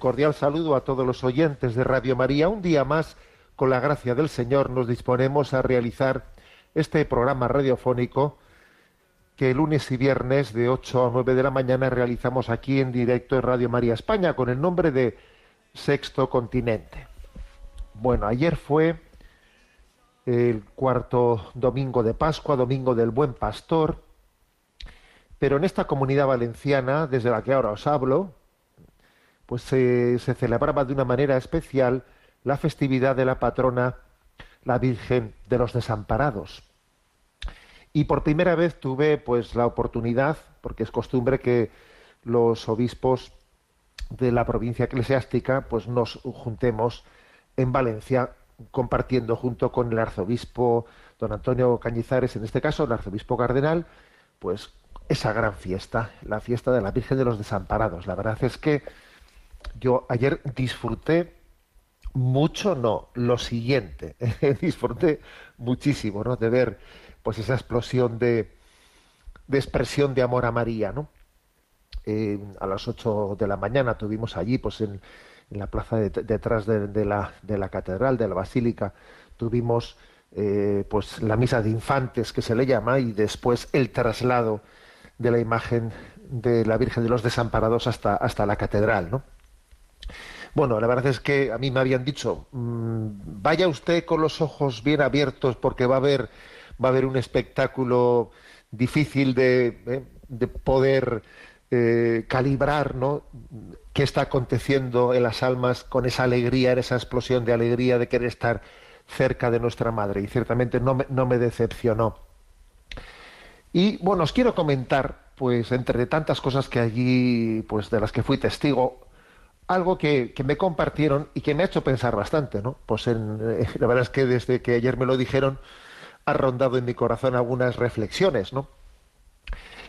Cordial saludo a todos los oyentes de Radio María. Un día más, con la gracia del Señor, nos disponemos a realizar este programa radiofónico que lunes y viernes de 8 a 9 de la mañana realizamos aquí en directo en Radio María España con el nombre de Sexto Continente. Bueno, ayer fue el cuarto domingo de Pascua, domingo del Buen Pastor, pero en esta comunidad valenciana, desde la que ahora os hablo, pues se, celebraba de una manera especial la festividad de la patrona, la Virgen de los Desamparados. Y por primera vez tuve pues la oportunidad, porque es costumbre que los obispos de la provincia eclesiástica pues nos juntemos en Valencia compartiendo junto con el arzobispo don Antonio Cañizares, en este caso el arzobispo cardenal, pues esa gran fiesta, la fiesta de la Virgen de los Desamparados. La verdad es que yo ayer disfruté mucho, no, lo siguiente, disfruté muchísimo, ¿no? De ver, pues esa explosión de, expresión de amor a María, ¿no? Eh, a las 8 de la mañana tuvimos allí, pues en, la plaza de, detrás de, de, la, de la catedral, de la basílica, tuvimos eh, pues la misa de infantes que se le llama y después el traslado de la imagen de la Virgen de los Desamparados hasta, hasta la catedral, ¿no? Bueno, la verdad es que a mí me habían dicho, mmm, vaya usted con los ojos bien abiertos porque va a haber, va a haber un espectáculo difícil de, eh, de poder eh, calibrar, ¿no? ¿Qué está aconteciendo en las almas con esa alegría, esa explosión de alegría de querer estar cerca de nuestra madre? Y ciertamente no me, no me decepcionó. Y bueno, os quiero comentar, pues entre tantas cosas que allí, pues de las que fui testigo, algo que, que, me compartieron y que me ha hecho pensar bastante, ¿no? Pues en, eh, la verdad es que desde que ayer me lo dijeron ha rondado en mi corazón algunas reflexiones, ¿no?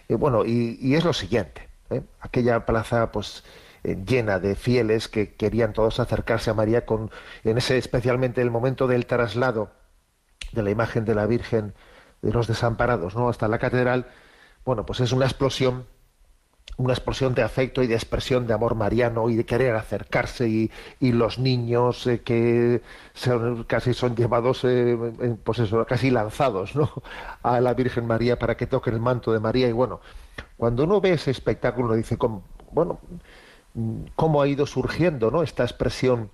Y bueno, y, y es lo siguiente, ¿eh? aquella plaza, pues eh, llena de fieles que querían todos acercarse a María con, en ese especialmente el momento del traslado de la imagen de la Virgen de los Desamparados, ¿no? Hasta la catedral, bueno, pues es una explosión una explosión de afecto y de expresión de amor mariano y de querer acercarse y, y los niños eh, que casi son llevados, eh, pues eso, casi lanzados ¿no? a la Virgen María para que toquen el manto de María. Y bueno, cuando uno ve ese espectáculo, dice, como, bueno, cómo ha ido surgiendo ¿no? esta expresión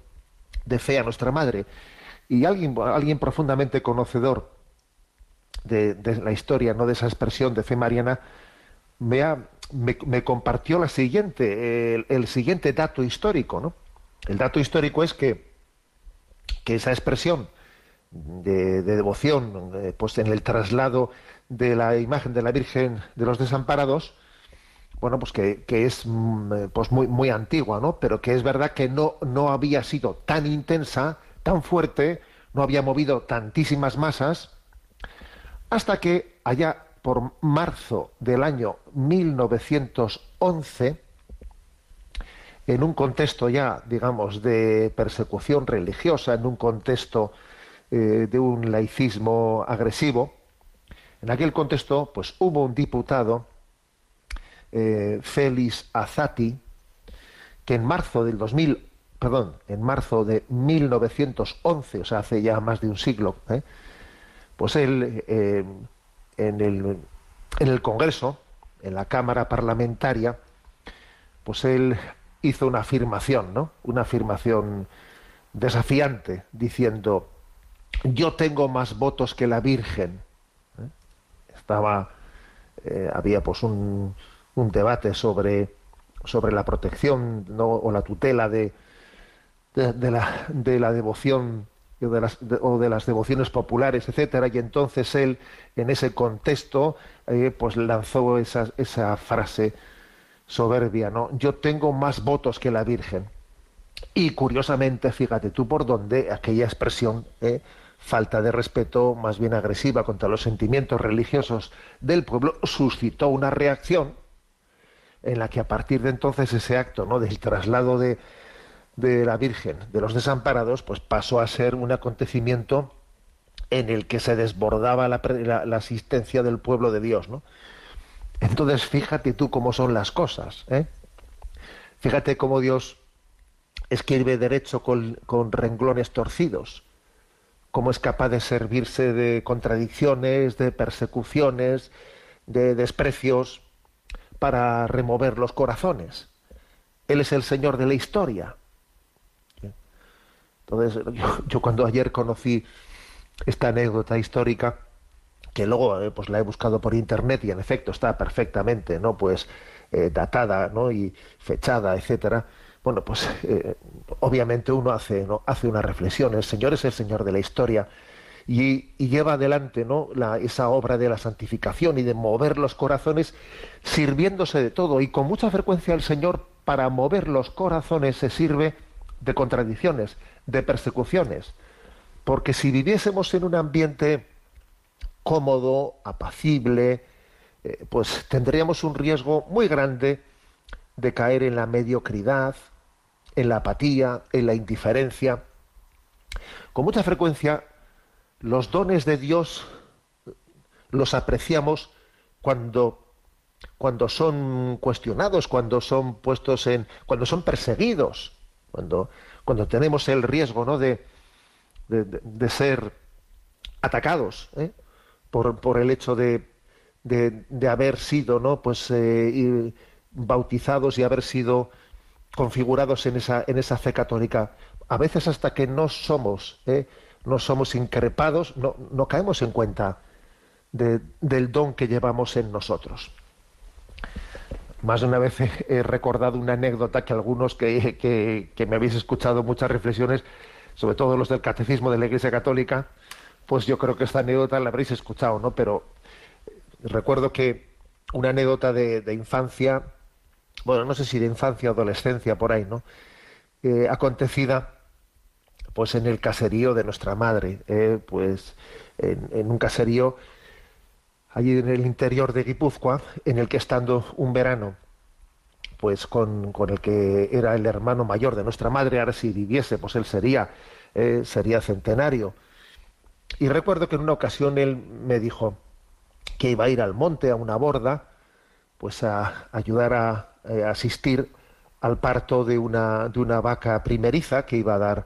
de fe a nuestra Madre. Y alguien, alguien profundamente conocedor de, de la historia, ¿no? de esa expresión de fe mariana, me ha me, compartió la siguiente, el, siguiente dato histórico, ¿no? El dato histórico es que, que esa expresión de, de devoción, eh, pues en el traslado de la imagen de la Virgen de los Desamparados, bueno, pues que, que es mm, pues muy, muy antigua, ¿no? Pero que es verdad que no, no había sido tan intensa, tan fuerte, no había movido tantísimas masas, hasta que allá por marzo del año 1911, en un contexto ya, digamos, de persecución religiosa, en un contexto eh, de un laicismo agresivo, en aquel contexto, pues hubo un diputado, eh, Félix Azati, que en marzo del 2000, perdón, en marzo de 1911, o sea, hace ya más de un siglo, ¿eh? pues él eh, en el, en el Congreso, en la Cámara Parlamentaria, pues él hizo una afirmación, ¿no? Una afirmación desafiante, diciendo, yo tengo más votos que la Virgen. ¿Eh? Estaba, eh, había pues un, un debate sobre, sobre la protección o la tutela de, de, la, de la devoción o de, las, o de las devociones populares, etcétera, y entonces él, en ese contexto, eh, pues lanzó esa, esa frase soberbia, ¿no? Yo tengo más votos que la Virgen. Y curiosamente, fíjate tú por dónde aquella expresión, eh, falta de respeto, más bien agresiva contra los sentimientos religiosos del pueblo, suscitó una reacción en la que a partir de entonces ese acto ¿no? del traslado de, de la Virgen de los desamparados, pues pasó a ser un acontecimiento en el que se desbordaba la, la, asistencia del pueblo de Dios, ¿no? Entonces, fíjate tú cómo son las cosas, ¿eh? Fíjate cómo Dios escribe derecho con, con renglones torcidos, cómo es capaz de servirse de contradicciones, de persecuciones, de desprecios para remover los corazones. Él es el Señor de la historia. Entonces, yo, cuando ayer conocí esta anécdota histórica, que luego eh, pues la he buscado por internet y en efecto está perfectamente, ¿no? Pues eh, datada, ¿no? Y fechada, etcétera. Bueno, pues eh, obviamente uno hace, ¿no? hace una reflexión. El Señor es el Señor de la historia y, lleva adelante ¿no? La, esa obra de la santificación y de mover los corazones sirviéndose de todo. Y con mucha frecuencia el Señor para mover los corazones se sirve de contradicciones, de persecuciones. Porque si viviésemos en un ambiente cómodo, apacible, eh, pues tendríamos un riesgo muy grande de caer en la mediocridad, en la apatía, en la indiferencia. Con mucha frecuencia los dones de Dios los apreciamos cuando cuando son cuestionados, cuando son puestos en cuando son perseguidos, cuando cuando tenemos el riesgo ¿no? de, de, ser atacados ¿eh? por, por, el hecho de, de, haber sido ¿no? pues, eh, bautizados y haber sido configurados en esa, en esa fe católica. A veces hasta que no somos, ¿eh? no somos increpados, no, no caemos en cuenta del don que llevamos en nosotros. Más de una vez he, recordado una anécdota que algunos que, que, me habéis escuchado muchas reflexiones, sobre todo los del catecismo de la Iglesia Católica, pues yo creo que esta anécdota la habréis escuchado, ¿no? Pero recuerdo que una anécdota de, infancia, bueno, no sé si de infancia o adolescencia por ahí, ¿no? Eh, acontecida pues en el caserío de nuestra madre, eh, pues en, un caserío allí en el interior de Guipúzcoa, en el que estando un verano, pues con, el que era el hermano mayor de nuestra madre, ahora si viviese, pues él sería, eh, sería centenario. Y recuerdo que en una ocasión él me dijo que iba a ir al monte, a una borda, pues a ayudar a, eh, asistir al parto de una, de una vaca primeriza que iba a dar,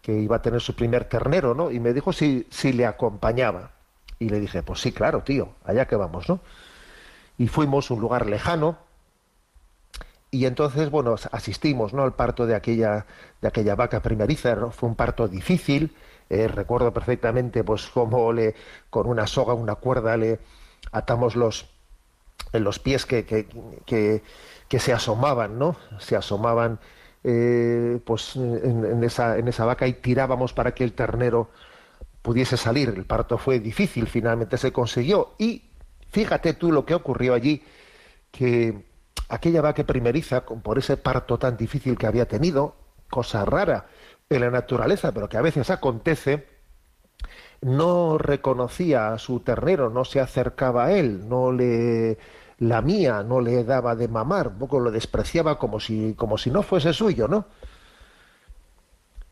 que iba a tener su primer ternero, ¿no? Y me dijo si, si le acompañaba. Y le dije, pues sí, claro, tío, allá que vamos, ¿no? Y fuimos a un lugar lejano, y entonces, bueno, asistimos ¿no? al parto de aquella, de aquella vaca primeriza. Fue un parto difícil. Eh, recuerdo perfectamente, pues, cómo le, con una soga, una cuerda, le atamos los, en los pies que, que, que, se asomaban, ¿no? Se asomaban, eh, pues, en, en, esa, en esa vaca y tirábamos para que el ternero pudiese salir. El parto fue difícil, finalmente se consiguió. Y fíjate tú lo que ocurrió allí, que aquella vaca primeriza, por ese parto tan difícil que había tenido, cosa rara en la naturaleza, pero que a veces acontece, no reconocía a su ternero, no se acercaba a él, no le lamía, no le daba de mamar, un poco lo despreciaba como si, como si no fuese suyo, ¿no?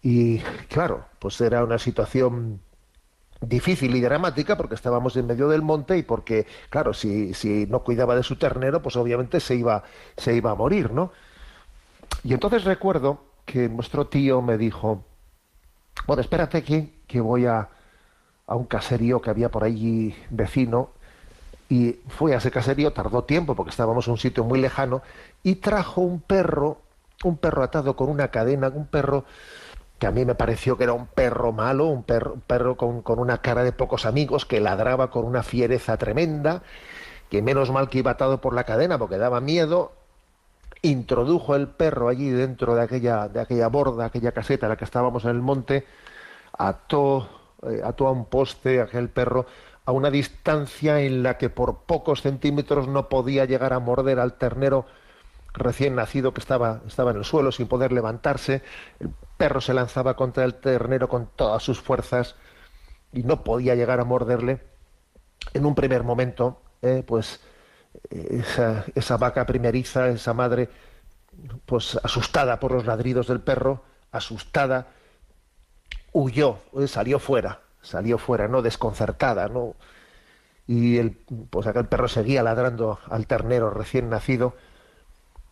Y claro, pues era una situación difícil y dramática porque estábamos en medio del monte y porque, claro, si, si no cuidaba de su ternero, pues obviamente se iba, se iba a morir, ¿no? Y entonces recuerdo que nuestro tío me dijo, bueno, espérate que, que voy a, a un caserío que había por allí vecino y fue a ese caserío, tardó tiempo porque estábamos en un sitio muy lejano y trajo un perro, un perro atado con una cadena, un perro que a mí me pareció que era un perro malo, un perro, perro con, con, una cara de pocos amigos, que ladraba con una fiereza tremenda, que menos mal que iba atado por la cadena porque daba miedo, introdujo el perro allí dentro de aquella, de aquella borda, aquella caseta en la que estábamos en el monte, ató, eh, ató a un poste aquel perro a una distancia en la que por pocos centímetros no podía llegar a morder al ternero recién nacido que estaba, estaba en el suelo sin poder levantarse. El perro se lanzaba contra el ternero con todas sus fuerzas y no podía llegar a morderle. En un primer momento, eh, pues esa, esa vaca primeriza, esa madre, pues asustada por los ladridos del perro, asustada, huyó, eh, salió fuera, salió fuera, no desconcertada, no y el, pues aquel perro seguía ladrando al ternero recién nacido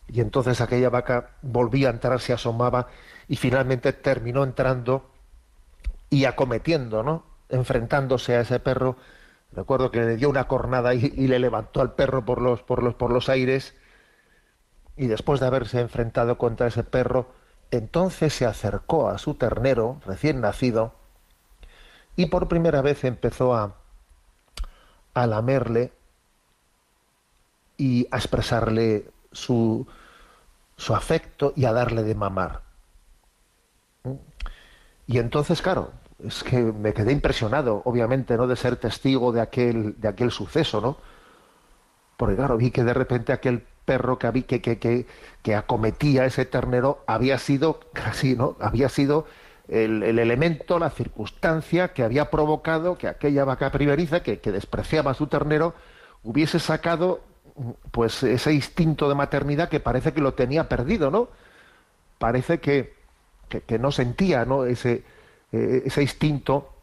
y entonces aquella vaca volvía a entrar, se asomaba y finalmente terminó entrando y acometiendo, ¿no? enfrentándose a ese perro. Recuerdo que le dio una cornada y, le levantó al perro por los, por los, por los aires y después de haberse enfrentado contra ese perro, entonces se acercó a su ternero recién nacido y por primera vez empezó a, a lamerle y a expresarle su, su afecto y a darle de mamar. Y entonces, claro, es que me quedé impresionado, obviamente, ¿no? De ser testigo de aquel, de aquel suceso, ¿no? Porque claro, vi que de repente aquel perro que, que, que, que, que acometía ese ternero había sido, casi, ¿no? Había sido el, el, elemento, la circunstancia que había provocado que aquella vaca primeriza, que, que despreciaba a su ternero, hubiese sacado pues ese instinto de maternidad que parece que lo tenía perdido, ¿no? Parece que, que, no sentía, ¿no? Ese, eh, ese instinto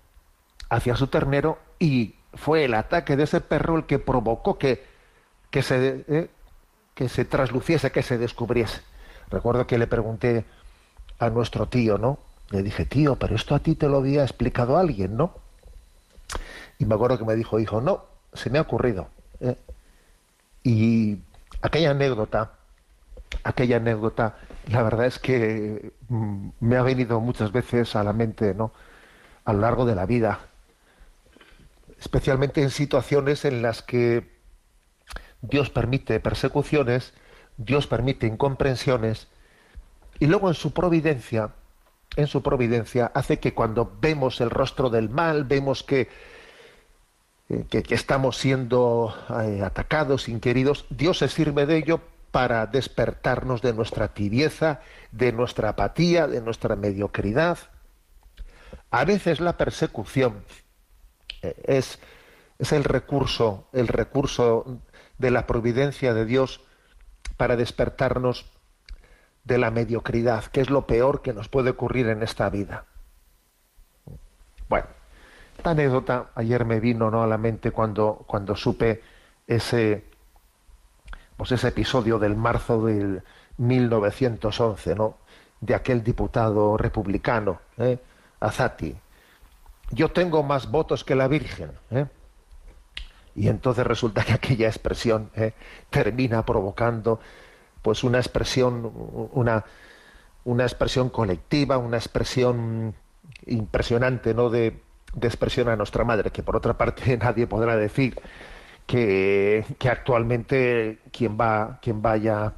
hacia su ternero y fue el ataque de ese perro el que provocó que, que se, eh, que se trasluciese, que se descubriese. Recuerdo que le pregunté a nuestro tío, ¿no? Le dije, tío, pero esto a ti te lo había explicado alguien, ¿no? Y me acuerdo que me dijo, hijo, no, se me ha ocurrido. ¿eh? Y aquella anécdota, aquella anécdota, la verdad es que mm, me ha venido muchas veces a la mente, ¿no? A lo largo de la vida, especialmente en situaciones en las que Dios permite persecuciones, Dios permite incomprensiones, y luego en su providencia en su providencia hace que cuando vemos el rostro del mal, vemos que, que, que estamos siendo eh, atacados, inquiridos, Dios se sirve de ello para despertarnos de nuestra tibieza, de nuestra apatía, de nuestra mediocridad. A veces la persecución eh, es, es el recurso, el recurso de la providencia de Dios para despertarnos de la mediocridad, que es lo peor que nos puede ocurrir en esta vida. Bueno, esta anécdota ayer me vino ¿no? a la mente cuando, cuando supe ese, pues ese episodio del marzo del 1911, ¿no? de aquel diputado republicano, ¿eh? Azati. Yo tengo más votos que la Virgen. ¿eh? Y entonces resulta que aquella expresión ¿eh? termina provocando pues una expresión, una, una expresión colectiva, una expresión impresionante, ¿no? De, de, expresión a nuestra madre, que por otra parte nadie podrá decir que, actualmente quien va, quien vaya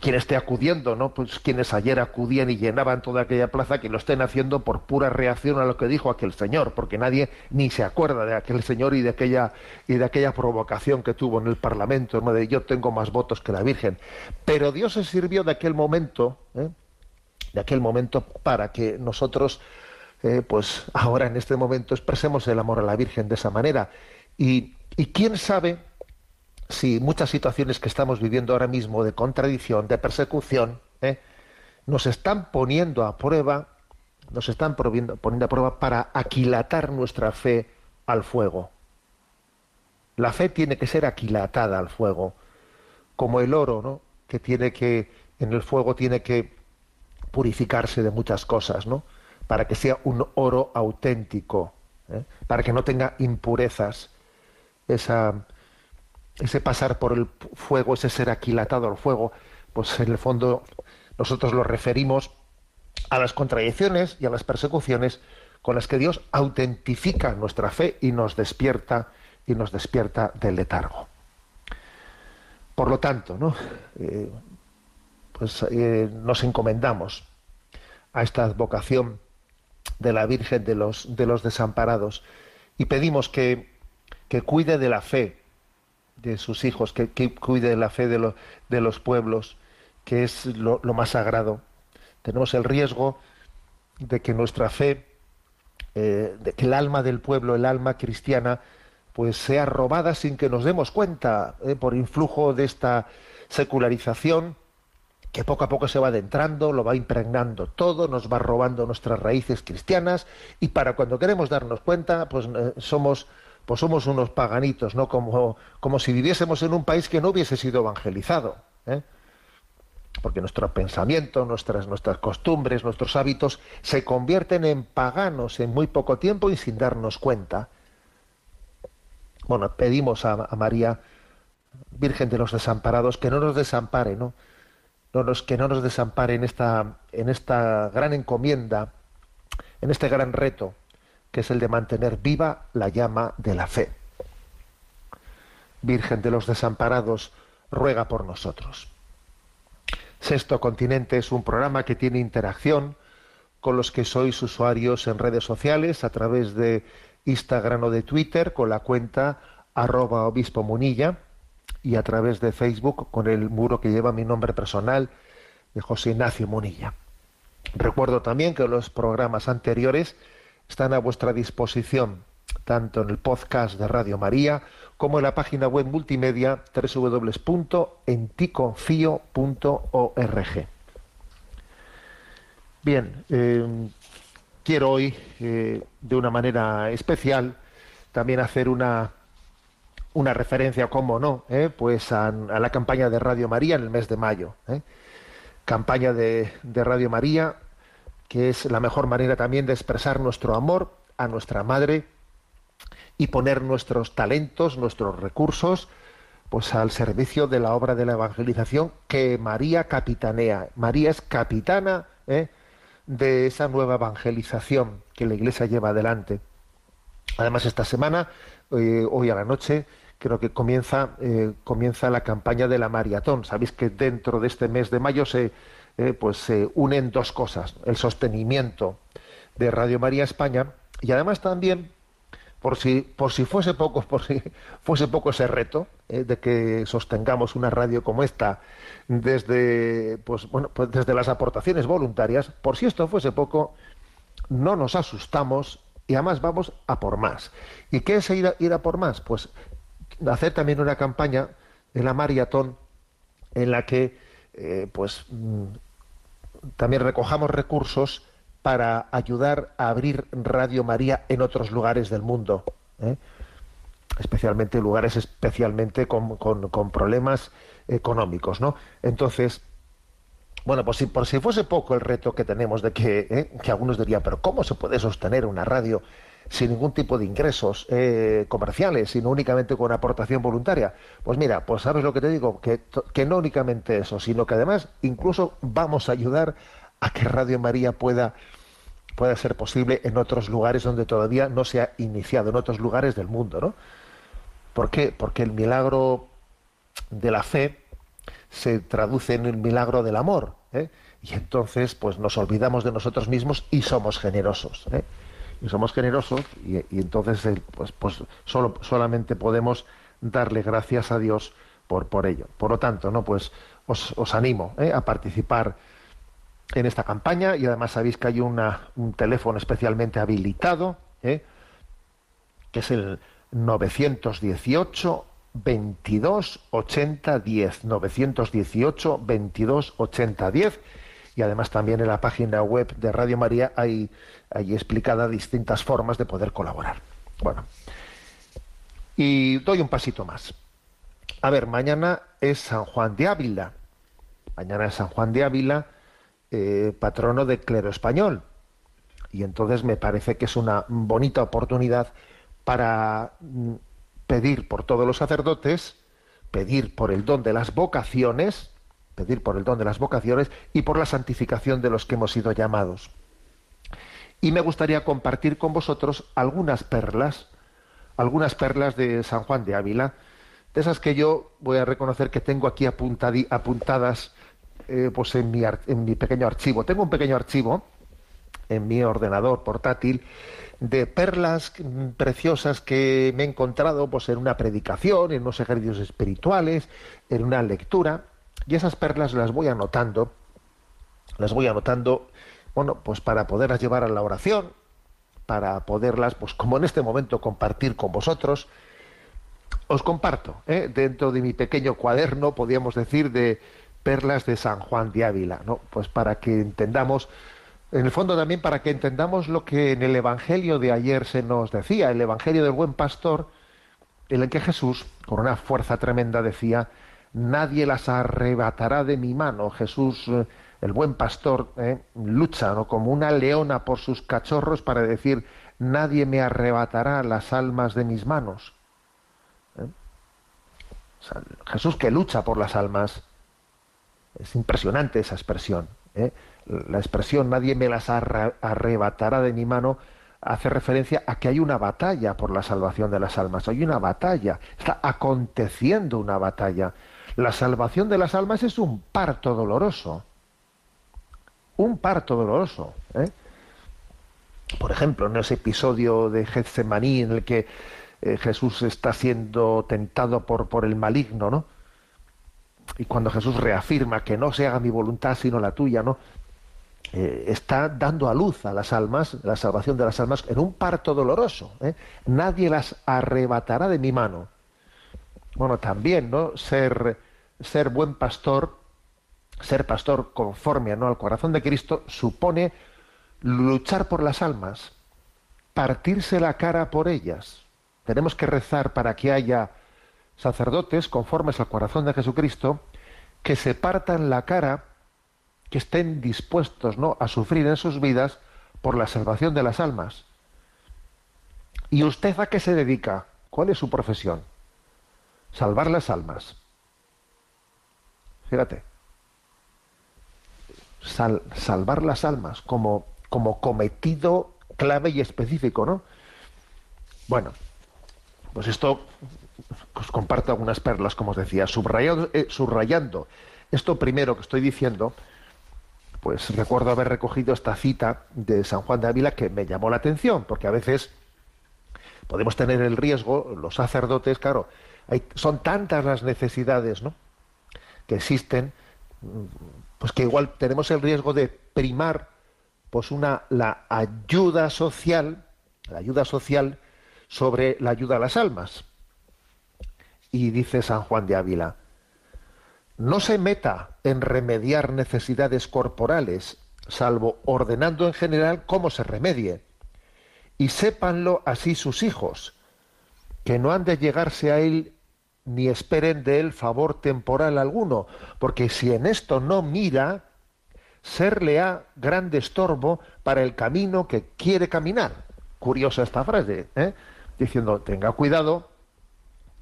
quien esté acudiendo, ¿no? Pues quienes ayer acudían y llenaban toda aquella plaza, que lo estén haciendo por pura reacción a lo que dijo aquel señor, porque nadie ni se acuerda de aquel señor y de aquella y de aquella provocación que tuvo en el Parlamento, ¿no? de yo tengo más votos que la Virgen. Pero Dios se sirvió de aquel momento, ¿eh? de aquel momento para que nosotros, eh, pues ahora en este momento expresemos el amor a la Virgen de esa manera. Y, y quién sabe si muchas situaciones que estamos viviendo ahora mismo de contradicción, de persecución, ¿eh? nos están poniendo a prueba, nos están poniendo, a prueba para aquilatar nuestra fe al fuego. La fe tiene que ser aquilatada al fuego, como el oro, ¿no? Que tiene que, en el fuego tiene que purificarse de muchas cosas, ¿no? Para que sea un oro auténtico, ¿eh? para que no tenga impurezas. Ese pasar por el fuego, ese ser aquilatado al fuego, pues en el fondo nosotros lo referimos a las contradicciones y a las persecuciones con las que Dios autentifica nuestra fe y nos despierta y nos despierta del letargo. Por lo tanto, ¿no? Eh, pues eh, nos encomendamos a esta advocación de la Virgen de los, de los desamparados y pedimos que, que cuide de la fe de sus hijos, que, cuide de la fe de, de los pueblos, que es lo, más sagrado. Tenemos el riesgo de que nuestra fe, eh, de que el alma del pueblo, el alma cristiana, pues sea robada sin que nos demos cuenta eh, por influjo de esta secularización que poco a poco se va adentrando, lo va impregnando todo, nos va robando nuestras raíces cristianas y para cuando queremos darnos cuenta, pues eh, somos pues somos unos paganitos, ¿no? Como, como si viviésemos en un país que no hubiese sido evangelizado. ¿eh? Porque nuestro pensamiento, nuestras, nuestras costumbres, nuestros hábitos se convierten en paganos en muy poco tiempo y sin darnos cuenta. Bueno, pedimos a, María, Virgen de los Desamparados, que no nos desampare, ¿no? No que no nos desampare en esta, en esta gran encomienda, en este gran reto que es el de mantener viva la llama de la fe. Virgen de los desamparados, ruega por nosotros. Sexto Continente es un programa que tiene interacción con los que sois usuarios en redes sociales a través de Instagram o de Twitter con la cuenta arroba obispo munilla y a través de Facebook con el muro que lleva mi nombre personal de José Ignacio Munilla. Recuerdo también que los programas anteriores están a vuestra disposición tanto en el podcast de Radio María como en la página web multimedia www.enticonfio.org. Bien, eh, quiero hoy, eh, de una manera especial, también hacer una, una referencia, como no, eh, pues a, la campaña de Radio María en el mes de mayo. Campaña de, Radio María que es la mejor manera también de expresar nuestro amor a nuestra madre y poner nuestros talentos, nuestros recursos, pues al servicio de la obra de la evangelización que María capitanea. María es capitana ¿eh? de esa nueva evangelización que la Iglesia lleva adelante. Además, esta semana, eh, hoy a la noche, creo que comienza, eh, comienza la campaña de la maratón. Sabéis que dentro de este mes de mayo se, eh, pues se unen dos cosas, el sostenimiento de Radio María España y además también por si por si fuese poco por si fuese poco ese reto eh, de que sostengamos una radio como esta desde pues bueno pues desde las aportaciones voluntarias por si esto fuese poco no nos asustamos y además vamos a por más y qué es ir a, ir a por más pues hacer también una campaña en la maratón en la que eh, pues mm, también recojamos recursos para ayudar a abrir Radio María en otros lugares del mundo, ¿eh? especialmente lugares especialmente con, problemas económicos, ¿no? Entonces, bueno, pues si, por si fuese poco el reto que tenemos de que, ¿eh? que algunos dirían, pero ¿cómo se puede sostener una radio sin ningún tipo de ingresos eh, comerciales, sino únicamente con aportación voluntaria. Pues mira, pues sabes lo que te digo, que, no únicamente eso, sino que además incluso vamos a ayudar a que Radio María pueda, pueda ser posible en otros lugares donde todavía no se ha iniciado, en otros lugares del mundo, ¿no? ¿Por qué? Porque el milagro de la fe se traduce en el milagro del amor, ¿eh? y entonces pues nos olvidamos de nosotros mismos y somos generosos. ¿eh? Y somos generosos y, entonces eh, pues, pues solo, solamente podemos darle gracias a Dios por, por ello. Por lo tanto, ¿no? Pues os, os animo ¿eh? a participar en esta campaña y además sabéis que hay una, un teléfono especialmente habilitado, ¿eh? que es el 918 22 80 10 918 22 80 10 y además también en la página web de Radio María hay, hay explicadas distintas formas de poder colaborar. Bueno, y doy un pasito más. A ver, mañana es San Juan de Ávila. Mañana es San Juan de Ávila, eh, patrono del clero español. Y entonces me parece que es una bonita oportunidad para mm, pedir por todos los sacerdotes, pedir por el don de las vocaciones, pedir por el don de las vocaciones y por la santificación de los que hemos sido llamados. Y me gustaría compartir con vosotros algunas perlas, algunas perlas de San Juan de Ávila, de esas que yo voy a reconocer que tengo aquí apuntadas eh, pues en mi, en mi pequeño archivo. Tengo un pequeño archivo en mi ordenador portátil de perlas preciosas que me he encontrado pues en una predicación, en unos ejercicios espirituales, en una lectura, y esas perlas las voy anotando, las voy anotando, bueno, pues para poderlas llevar a la oración, para poderlas, pues como en este momento, compartir con vosotros. Os comparto, ¿eh? dentro de mi pequeño cuaderno, podríamos decir, de perlas de San Juan de Ávila, ¿no? Pues para que entendamos, en el fondo también para que entendamos lo que en el Evangelio de ayer se nos decía, el Evangelio del buen pastor, en el que Jesús, con una fuerza tremenda, decía, nadie las arrebatará de mi mano. Jesús eh, el buen pastor ¿eh? lucha ¿no? como una leona por sus cachorros para decir, nadie me arrebatará las almas de mis manos. ¿eh? Jesús que lucha por las almas. Es impresionante esa expresión. La expresión nadie me las arrebatará de mi mano hace referencia a que hay una batalla por la salvación de las almas. Hay una batalla. Está aconteciendo una batalla. La salvación de las almas es un parto doloroso un parto doloroso. ¿eh? Por ejemplo, en ese episodio de Getsemaní en el que eh, Jesús está siendo tentado por, por el maligno, ¿no? Y cuando Jesús reafirma que no se haga mi voluntad sino la tuya, ¿no? Eh, está dando a luz a las almas, la salvación de las almas, en un parto doloroso. Nadie las arrebatará de mi mano. Bueno, también, ¿no? Ser, ser buen pastor ser pastor conforme al corazón de Cristo supone luchar por las almas, partirse la cara por ellas. Tenemos que rezar para que haya sacerdotes conformes al corazón de Jesucristo que se partan la cara, que estén dispuestos ¿no? a sufrir en sus vidas por la salvación de las almas. ¿Y usted a qué se dedica? ¿Cuál es su profesión? Salvar las almas. Fíjate salvar las almas como, como cometido clave y específico, ¿no? Bueno, pues esto comparto algunas perlas, como os decía, eh, subrayando esto primero que estoy diciendo, pues recuerdo haber recogido esta cita de San Juan de Ávila que me llamó la atención, porque a veces podemos tener el riesgo, los sacerdotes, claro, son tantas las necesidades ¿no? que existen, pues que igual tenemos el riesgo de primar pues una la ayuda social, la ayuda social sobre la ayuda a las almas. Y dice San Juan de Ávila, no se meta en remediar necesidades corporales, salvo ordenando en general cómo se remedie. Y sépanlo así sus hijos, que no han de llegarse a él ni esperen de él favor temporal alguno, porque si en esto no mira, serle a grande estorbo para el camino que quiere caminar. Curiosa esta frase, ¿eh? diciendo, tenga cuidado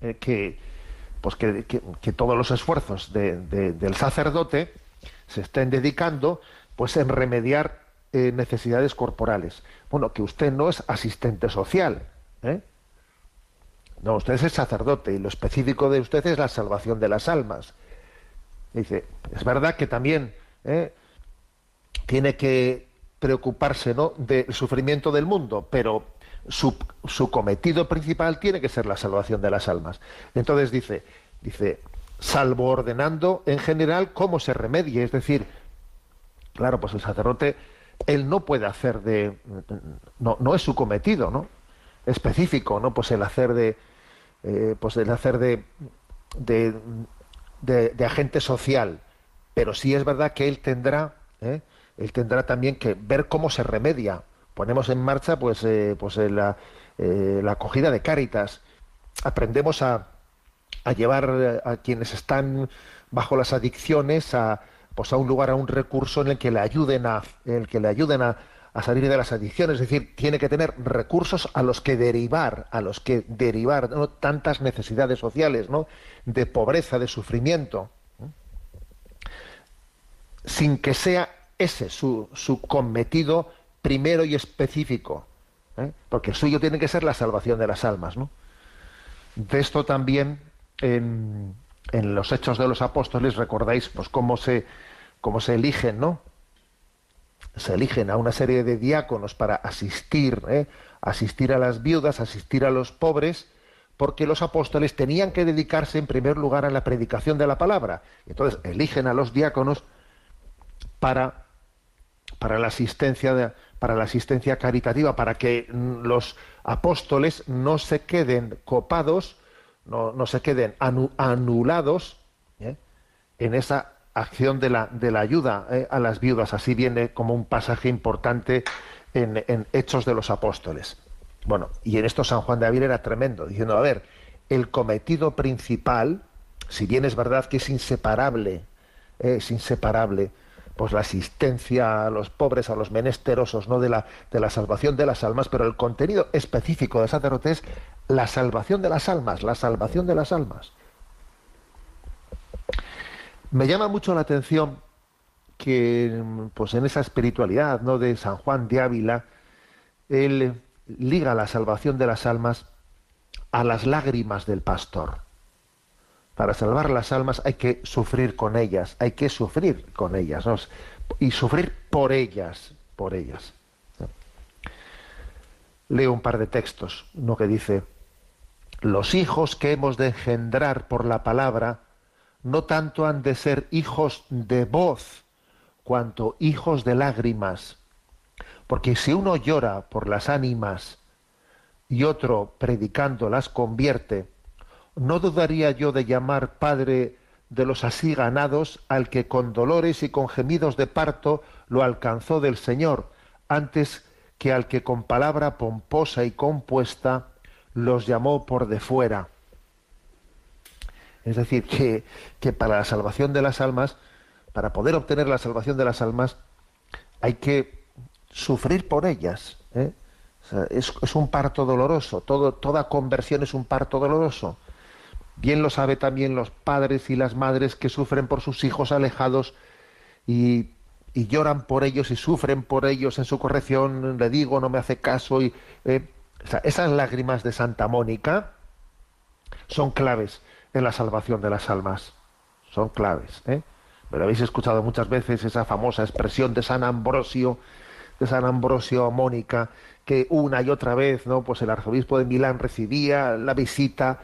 eh, que, pues que, todos los esfuerzos del sacerdote se estén dedicando pues en remediar eh, necesidades corporales. Bueno, que usted no es asistente social, ¿eh? No, usted es sacerdote y lo específico de usted es la salvación de las almas. Dice, es verdad que también ¿eh? tiene que preocuparse ¿no? del sufrimiento del mundo, pero su, su, cometido principal tiene que ser la salvación de las almas. Entonces dice, dice, salvo ordenando en general cómo se remedie, es decir, claro, pues el sacerdote, él no puede hacer de, no, no es su cometido, ¿no? Específico, ¿no? Pues el hacer de, eh, pues el hacer de, de, agente social. Pero sí es verdad que él tendrá, ¿eh? él tendrá también que ver cómo se remedia. Ponemos en marcha pues, eh, pues la, la acogida de Cáritas. Aprendemos a, a llevar a quienes están bajo las adicciones a, pues a un lugar, a un recurso en el que le ayuden a, en el que le ayuden a, a salir de las adicciones, es decir, tiene que tener recursos a los que derivar, a los que derivar tantas necesidades sociales, ¿no? de pobreza, de sufrimiento, sin que sea ese su, su cometido primero y específico, ¿eh? porque el suyo tiene que ser la salvación de las almas. ¿no? De esto también en, en los Hechos de los Apóstoles, recordáis pues cómo se, cómo se eligen, ¿no? Se eligen a una serie de diáconos para asistir, ¿eh? asistir a las viudas, asistir a los pobres, porque los apóstoles tenían que dedicarse en primer lugar a la predicación de la palabra. Entonces eligen a los diáconos para, para la asistencia para la asistencia caritativa, para que los apóstoles no se queden copados, no, no se queden anu- anulados ¿eh? en esa acción de la, de la ayuda ¿eh? a las viudas. Así viene como un pasaje importante en, Hechos de los Apóstoles. Bueno, y en esto San Juan de Ávila era tremendo, diciendo, a ver, el cometido principal, si bien es verdad que es inseparable, eh, es inseparable, pues la asistencia a los pobres, a los menesterosos, no de la, de la salvación de las almas, pero el contenido específico del sacerdote es la salvación de las almas, la salvación de las almas. Me llama mucho la atención que pues en esa espiritualidad ¿no? de San Juan de Ávila, él liga la salvación de las almas a las lágrimas del pastor. Para salvar las almas hay que sufrir con ellas, hay que sufrir con ellas, ¿no? y sufrir por ellas, por ellas. Leo un par de textos, uno que dice, los hijos que hemos de engendrar por la palabra, no tanto han de ser hijos de voz, cuanto hijos de lágrimas. Porque si uno llora por las ánimas y otro predicando las convierte, no dudaría yo de llamar padre de los así ganados al que con dolores y con gemidos de parto lo alcanzó del Señor, antes que al que con palabra pomposa y compuesta los llamó por de fuera. Es decir, que, que para la salvación de las almas, para poder obtener la salvación de las almas, hay que sufrir por ellas. ¿eh? Es, un parto doloroso, toda conversión es un parto doloroso. Bien lo sabe también los padres y las madres que sufren por sus hijos alejados y, y lloran por ellos y sufren por ellos en su corrección, le digo, no me hace caso. Y, eh, esas lágrimas de Santa Mónica son claves en la salvación de las almas. Son claves. ¿eh? Pero habéis escuchado muchas veces esa famosa expresión de San Ambrosio, de San Ambrosio a Mónica, que una y otra vez, ¿no? Pues el arzobispo de Milán recibía la visita,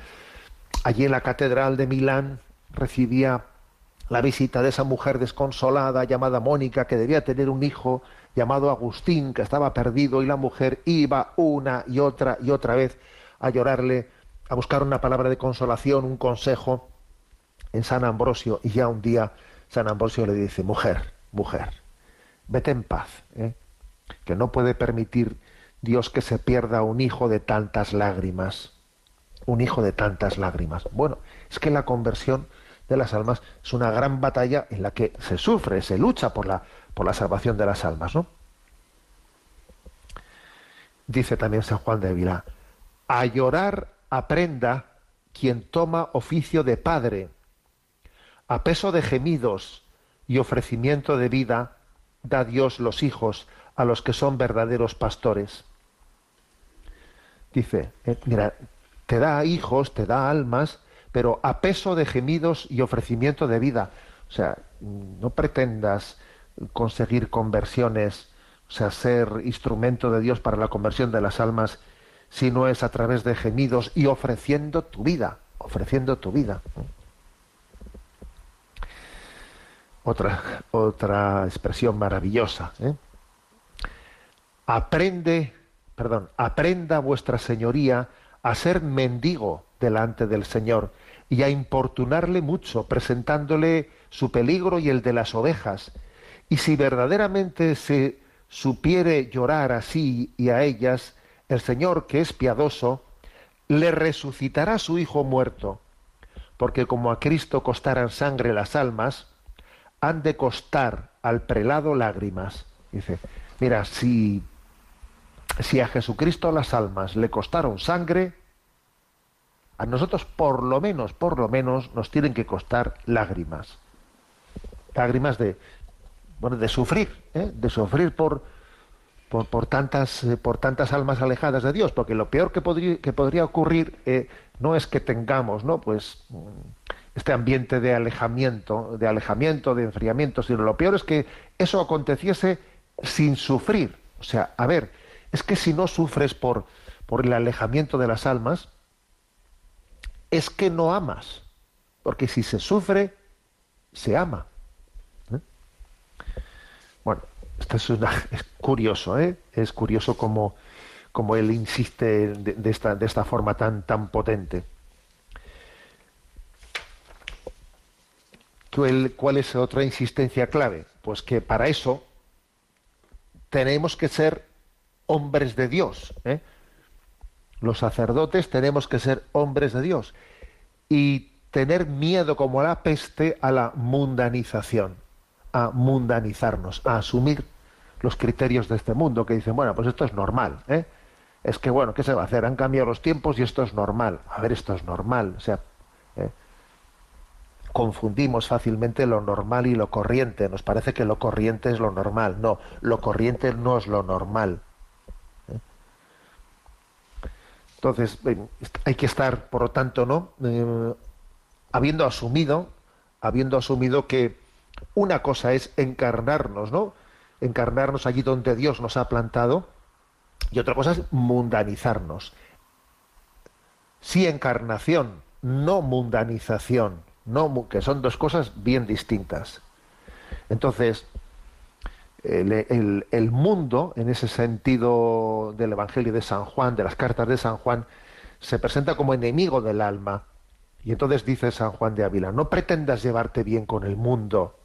allí en la catedral de Milán recibía la visita de esa mujer desconsolada llamada Mónica, que debía tener un hijo llamado Agustín, que estaba perdido, y la mujer iba una y otra y otra vez a llorarle, a buscar una palabra de consolación, un consejo en San Ambrosio, y ya un día San Ambrosio le dice, mujer, mujer, vete en paz, ¿eh? que no puede permitir Dios que se pierda un hijo de tantas lágrimas, un hijo de tantas lágrimas. Bueno, es que la conversión de las almas es una gran batalla en la que se sufre, se lucha por la, por la salvación de las almas, ¿no? Dice también San Juan de Ávila, a llorar aprenda quien toma oficio de padre, a peso de gemidos y ofrecimiento de vida da Dios los hijos a los que son verdaderos pastores. Dice, eh, mira, te da hijos, te da almas, pero a peso de gemidos y ofrecimiento de vida. O sea, no pretendas conseguir conversiones, o sea, ser instrumento de Dios para la conversión de las almas, si no es a través de gemidos y ofreciendo tu vida, ofreciendo tu vida. Otra, otra expresión maravillosa. ¿eh? Aprende, perdón, aprenda vuestra señoría a ser mendigo delante del Señor y a importunarle mucho, presentándole su peligro y el de las ovejas. Y si verdaderamente se supiere llorar así y a ellas, el Señor, que es piadoso, le resucitará a su Hijo muerto, porque como a Cristo costaran sangre las almas, han de costar al prelado lágrimas. Dice, mira, si, si a Jesucristo las almas le costaron sangre, a nosotros por lo menos, por lo menos, nos tienen que costar lágrimas. Lágrimas de, bueno, de sufrir, ¿eh? de sufrir por, por, tantas, por tantas almas alejadas de Dios, porque lo peor que podría, que podría ocurrir eh, no es que tengamos, ¿no? Pues este ambiente de alejamiento, de alejamiento, de enfriamiento, sino lo peor es que eso aconteciese sin sufrir. O sea, a ver, es que si no sufres por, por el alejamiento de las almas, es que no amas. Porque si se sufre, se ama. ¿eh? Bueno, esto es, curioso, ¿eh? Es curioso como, como él insiste de, esta, forma tan, tan potente. ¿Cuál es otra insistencia clave? Pues que para eso tenemos que ser hombres de Dios. ¿eh? Los sacerdotes tenemos que ser hombres de Dios y tener miedo como la peste a la mundanización, a mundanizarnos, a asumir los criterios de este mundo que dicen, bueno, pues esto es normal, ¿eh? Es que, bueno, ¿qué se va a hacer? Han cambiado los tiempos y esto es normal. A ver, esto es normal. O sea, ¿eh? confundimos fácilmente lo normal y lo corriente. Nos parece que lo corriente es lo normal. No, lo corriente no es lo normal. ¿eh? Entonces, hay que estar, por lo tanto, ¿no? Eh, habiendo asumido, habiendo asumido que una cosa es encarnarnos, ¿no? Encarnarnos allí donde Dios nos ha plantado, y otra cosa es mundanizarnos. Sí encarnación, no mundanización no, que son dos cosas bien distintas. Entonces, el, mundo, en ese sentido del Evangelio de San Juan, de las cartas de San Juan, se presenta como enemigo del alma. Y entonces dice San Juan de Ávila, no pretendas llevarte bien con el mundo.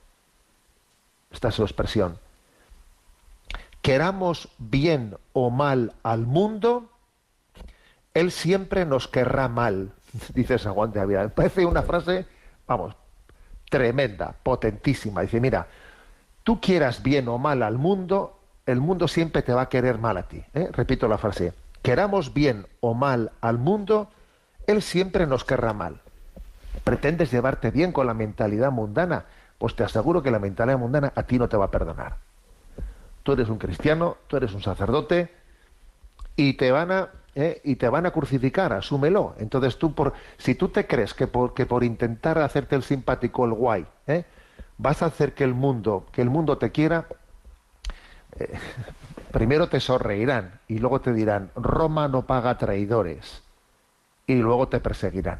Esta es su expresión. Queramos bien o mal al mundo, él siempre nos querrá mal, dice San Juan de Ávila. Me parece una frase vamos, tremenda, potentísima. Dice, mira, tú quieras bien o mal al mundo, el mundo siempre te va a querer mal a ti. ¿eh? Repito la frase, queramos bien o mal al mundo, él siempre nos querrá mal. ¿Pretendes llevarte bien con la mentalidad mundana? Pues te aseguro que la mentalidad mundana a ti no te va a perdonar. Tú eres un cristiano, tú eres un sacerdote y te van a ¿eh? y te van a crucificar, asúmelo. Entonces tú, por, si tú te crees que por, que por intentar hacerte el simpático, el guay, ¿eh? vas a hacer que el mundo, que el mundo te quiera, eh, primero te sonreirán y luego te dirán, Roma no paga traidores y luego te perseguirán.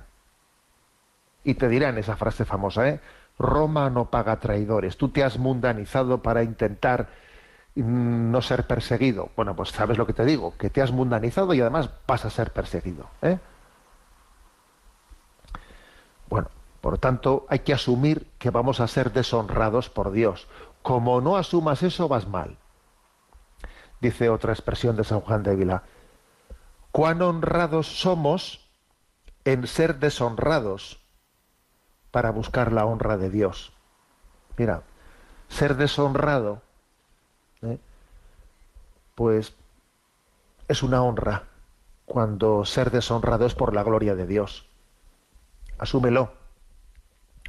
Y te dirán esa frase famosa, ¿eh? Roma no paga traidores. Tú te has mundanizado para intentar no ser perseguido. Bueno, pues sabes lo que te digo, que te has mundanizado y además vas a ser perseguido. ¿eh? Bueno, por tanto, hay que asumir que vamos a ser deshonrados por Dios. Como no asumas eso, vas mal. Dice otra expresión de San Juan de Ávila. Cuán honrados somos en ser deshonrados para buscar la honra de Dios. Mira, ser deshonrado ¿eh? pues es una honra cuando ser deshonrado es por la gloria de Dios. Asúmelo,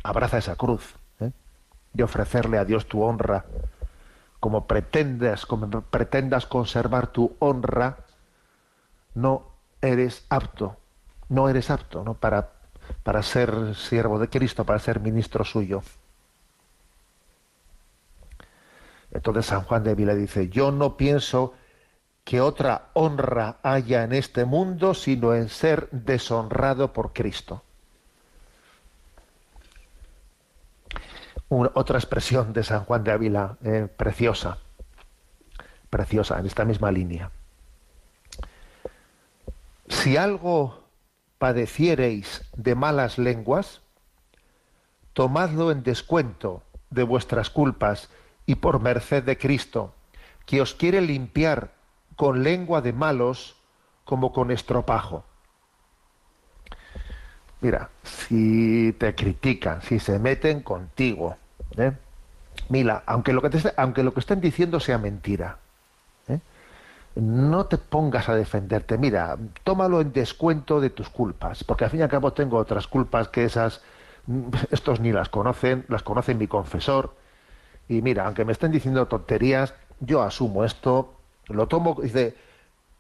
abraza esa cruz ¿eh? y ofrecerle a Dios tu honra. Como pretendas, como pretendas conservar tu honra, no eres apto, no eres apto ¿no? Para, para ser siervo de Cristo, para ser ministro suyo. Entonces San Juan de Vila dice, yo no pienso que otra honra haya en este mundo sino en ser deshonrado por Cristo. otra expresión de San Juan de Ávila, eh, preciosa, preciosa, en esta misma línea. Si algo padeciereis de malas lenguas, tomadlo en descuento de vuestras culpas y por merced de Cristo, que os quiere limpiar con lengua de malos como con estropajo. Mira, si te critican, si se meten contigo, ¿eh? mira, aunque lo que, aunque lo que estén diciendo sea mentira. No te pongas a defenderte. Mira, tómalo en descuento de tus culpas, porque al fin y al cabo tengo otras culpas que esas, estos ni las conocen, las conoce mi confesor, y mira, aunque me estén diciendo tonterías, yo asumo esto, lo tomo, dice,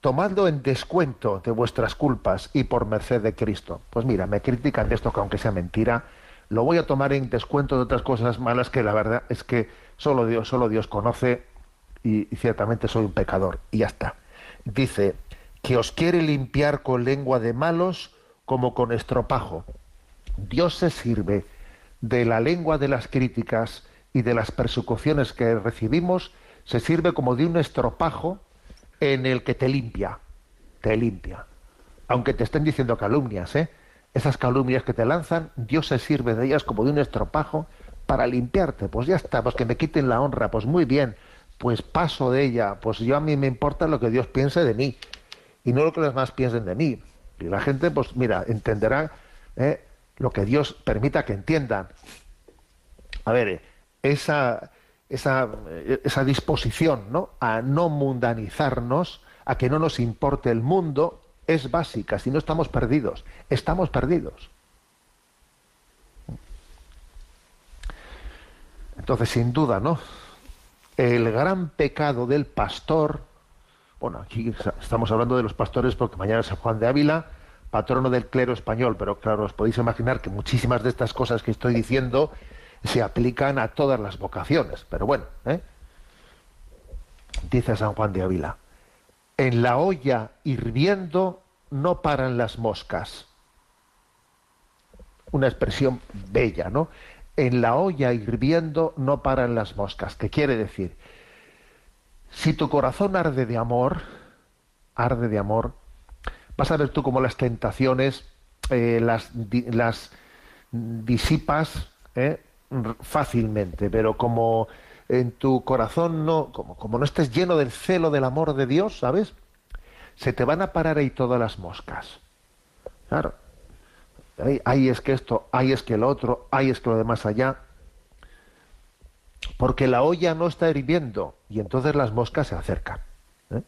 tomadlo en descuento de vuestras culpas y por merced de Cristo. Pues mira, me critican de esto que aunque sea mentira, lo voy a tomar en descuento de otras cosas malas que la verdad es que solo Dios, solo Dios conoce y, ciertamente soy un pecador. Y ya está. Dice que os quiere limpiar con lengua de malos como con estropajo. Dios se sirve de la lengua de las críticas y de las persecuciones que recibimos, se sirve como de un estropajo en el que te limpia, te limpia. Aunque te estén diciendo calumnias, ¿eh? Esas calumnias que te lanzan, Dios se sirve de ellas como de un estropajo para limpiarte. Pues ya está, pues que me quiten la honra, pues muy bien, pues paso de ella, pues yo a mí me importa lo que Dios piense de mí y no lo que los demás piensen de mí. Y la gente, pues mira, entenderá ¿eh? lo que Dios permita que entiendan. A ver, esa, esa, esa disposición ¿no? a no mundanizarnos, a que no nos importe el mundo, es básica. Si no estamos perdidos, estamos perdidos. Entonces, sin duda, ¿no? El gran pecado del pastor, bueno, aquí estamos hablando de los pastores porque mañana es San Juan de Ávila, patrono del clero español, pero claro, os podéis imaginar que muchísimas de estas cosas que estoy diciendo se aplican a todas las vocaciones. Pero bueno, ¿eh? dice San Juan de Ávila, en la olla hirviendo no paran las moscas. Una expresión bella, ¿no? En la olla hirviendo no paran las moscas. ¿Qué quiere decir? Si tu corazón arde de amor, arde de amor, vas a ver tú cómo las tentaciones eh, las, las disipas ¿eh? fácilmente, pero como en tu corazón no, como, como no estés lleno del celo del amor de Dios, ¿sabes? Se te van a parar ahí todas las moscas. Claro. Ahí, ahí es que esto, ahí es que lo otro, ahí es que lo demás allá. Porque la olla no está hirviendo y entonces las moscas se acercan. ¿eh?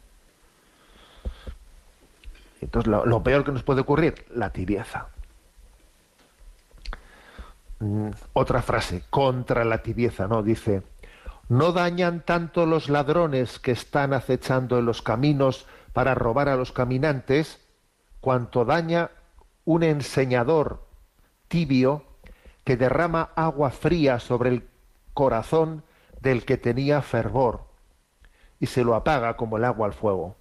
Entonces lo, lo peor que nos puede ocurrir, la tibieza. Mm, otra frase, contra la tibieza, ¿no? Dice, no dañan tanto los ladrones que están acechando en los caminos para robar a los caminantes, cuanto daña un enseñador tibio que derrama agua fría sobre el corazón del que tenía fervor y se lo apaga como el agua al fuego,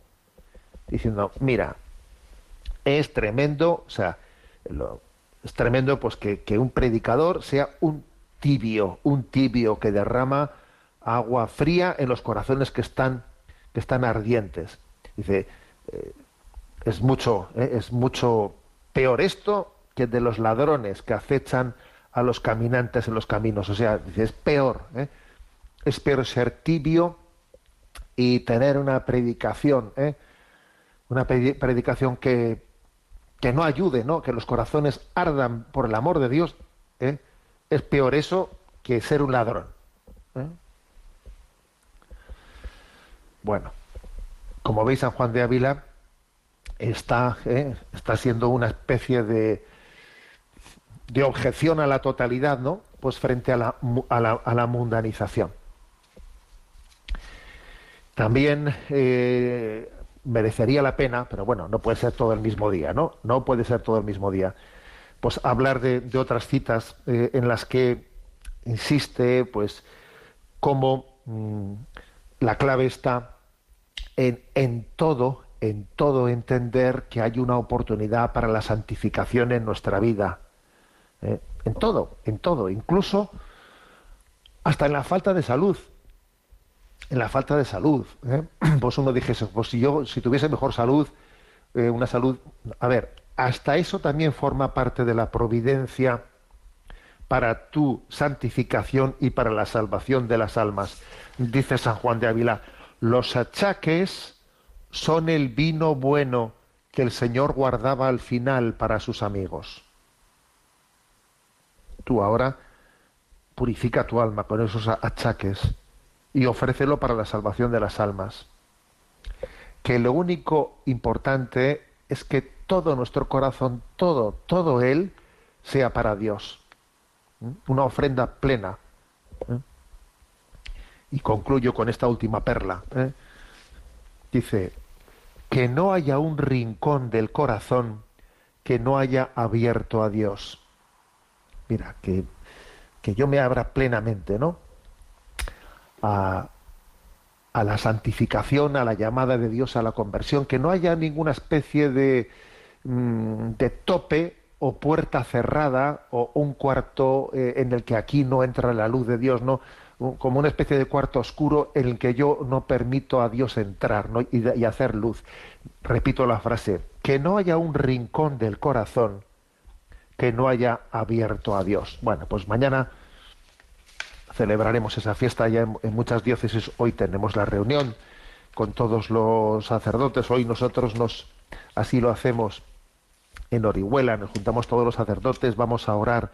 diciendo, mira, es tremendo, o sea, lo, es tremendo pues que, que, un predicador sea un tibio, un tibio que derrama agua fría en los corazones que están, que están ardientes. Dice, eh, es mucho, eh, es mucho peor esto que de los ladrones que acechan a los caminantes en los caminos. O sea, es peor, ¿eh? es peor ser tibio y tener una predicación, ¿eh? una predicación que, que no ayude, ¿no? que los corazones ardan por el amor de Dios, ¿eh? es peor eso que ser un ladrón. ¿eh? Bueno, como veis, San Juan de Ávila está, ¿eh? está siendo una especie de, de objeción a la totalidad, ¿no? Pues frente a la, a la, a la mundanización. También eh, merecería la pena, pero bueno, no puede ser todo el mismo día, ¿no? No puede ser todo el mismo día. Pues hablar de, de otras citas eh, en las que insiste, pues, cómo mmm, la clave está en, en todo, en todo entender que hay una oportunidad para la santificación en nuestra vida. ¿eh? En todo, en todo, incluso hasta en la falta de salud en la falta de salud. ¿eh? Pues uno dijese, pues si yo, si tuviese mejor salud, eh, una salud. A ver, hasta eso también forma parte de la providencia para tu santificación y para la salvación de las almas. Dice San Juan de Ávila, los achaques son el vino bueno que el Señor guardaba al final para sus amigos. Tú ahora purifica tu alma con esos achaques y ofrécelo para la salvación de las almas. Que lo único importante es que todo nuestro corazón, todo, todo Él, sea para Dios. Una ofrenda plena. Y concluyo con esta última perla. ¿eh? Dice, que no haya un rincón del corazón que no haya abierto a Dios. Mira, que, que yo me abra plenamente, ¿no? A, a la santificación, a la llamada de Dios a la conversión, que no haya ninguna especie de, mm, de tope o puerta cerrada o un cuarto eh, en el que aquí no entra la luz de Dios, no como una especie de cuarto oscuro en el que yo no permito a Dios entrar y, y hacer luz. Repito la frase, que no haya un rincón del corazón que no haya abierto a Dios. Bueno, pues mañana celebraremos esa fiesta ya en, muchas diócesis. Hoy tenemos la reunión con todos los sacerdotes. Hoy nosotros nos así lo hacemos en Orihuela. Nos juntamos todos los sacerdotes. Vamos a orar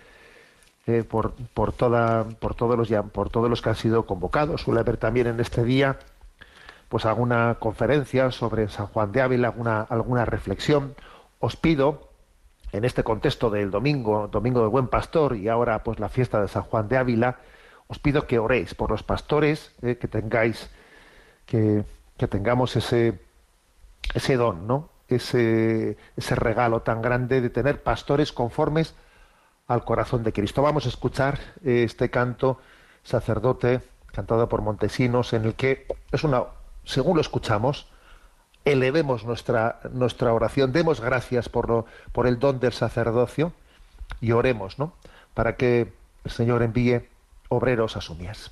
por, por toda por todos los por todos los que han sido convocados. Suele haber también en este día pues alguna conferencia sobre San Juan de Ávila, alguna alguna reflexión. Os pido en este contexto del domingo, domingo del Buen Pastor y ahora pues la fiesta de San Juan de Ávila, os pido que oréis por los pastores, eh, que tengáis, que, que, tengamos ese, ese don, ¿no? Ese, ese regalo tan grande de tener pastores conformes al corazón de Cristo. Vamos a escuchar eh, este canto sacerdote cantado por Montesinos, en el que es una, según lo escuchamos, elevemos nuestra, nuestra oración, demos gracias por, lo, por el don del sacerdocio y oremos, ¿no? Para que el Señor envíe obreros a su mies.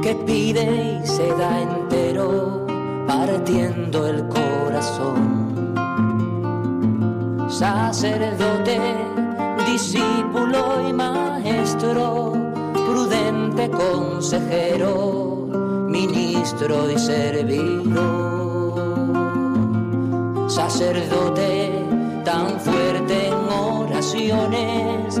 Que pide y se da entero, partiendo el corazón. Sacerdote, discípulo y maestro, prudente consejero, ministro y servidor. Sacerdote, tan fuerte en oraciones,